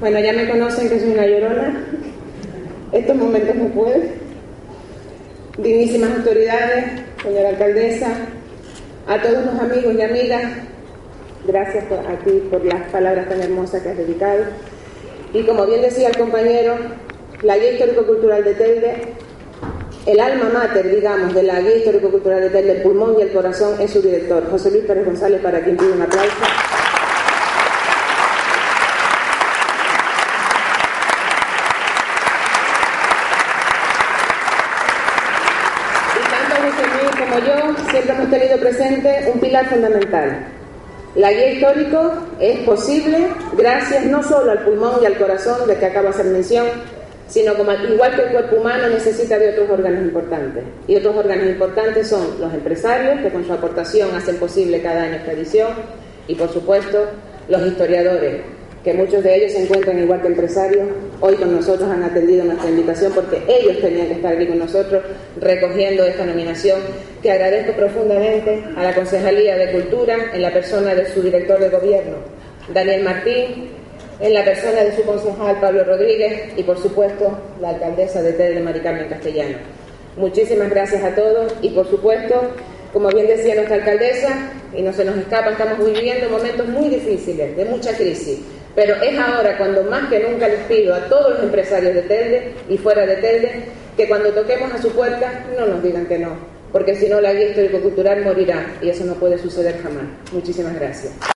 Bueno, ya me conocen que soy una llorona. Estos momentos no pueden. Dignísimas autoridades, señora alcaldesa, a todos los amigos y amigas, gracias a ti por las palabras tan hermosas que has dedicado. Y como bien decía el compañero, la Guía Histórico-Cultural de Telde, el alma mater, digamos, de la Guía Histórico-Cultural de Telde, el pulmón y el corazón, es su director, José Luis Pérez González, para quien pide un aplauso. Como yo, siempre hemos tenido presente un pilar fundamental. La guía histórico es posible gracias no solo al pulmón y al corazón de que acabo de hacer mención, sino como igual que el cuerpo humano necesita de otros órganos importantes. Y otros órganos importantes son los empresarios, que con su aportación hacen posible cada año esta edición, y por supuesto los historiadores, que muchos de ellos se encuentran igual que empresarios, hoy con nosotros han atendido nuestra invitación porque ellos tenían que estar aquí con nosotros recogiendo esta nominación, que agradezco profundamente a la Concejalía de Cultura en la persona de su director de gobierno, Daniel Martín, en la persona de su concejal Pablo Rodríguez y por supuesto la alcaldesa de Tele Maricarmen Castellano. Muchísimas gracias a todos y por supuesto como bien decía nuestra alcaldesa, y no se nos escapa, estamos viviendo momentos muy difíciles, de mucha crisis. Pero es ahora cuando más que nunca les pido a todos los empresarios de Telde y fuera de Telde que cuando toquemos a su puerta no nos digan que no, porque si no la guía histórico-cultural morirá y eso no puede suceder jamás. Muchísimas gracias.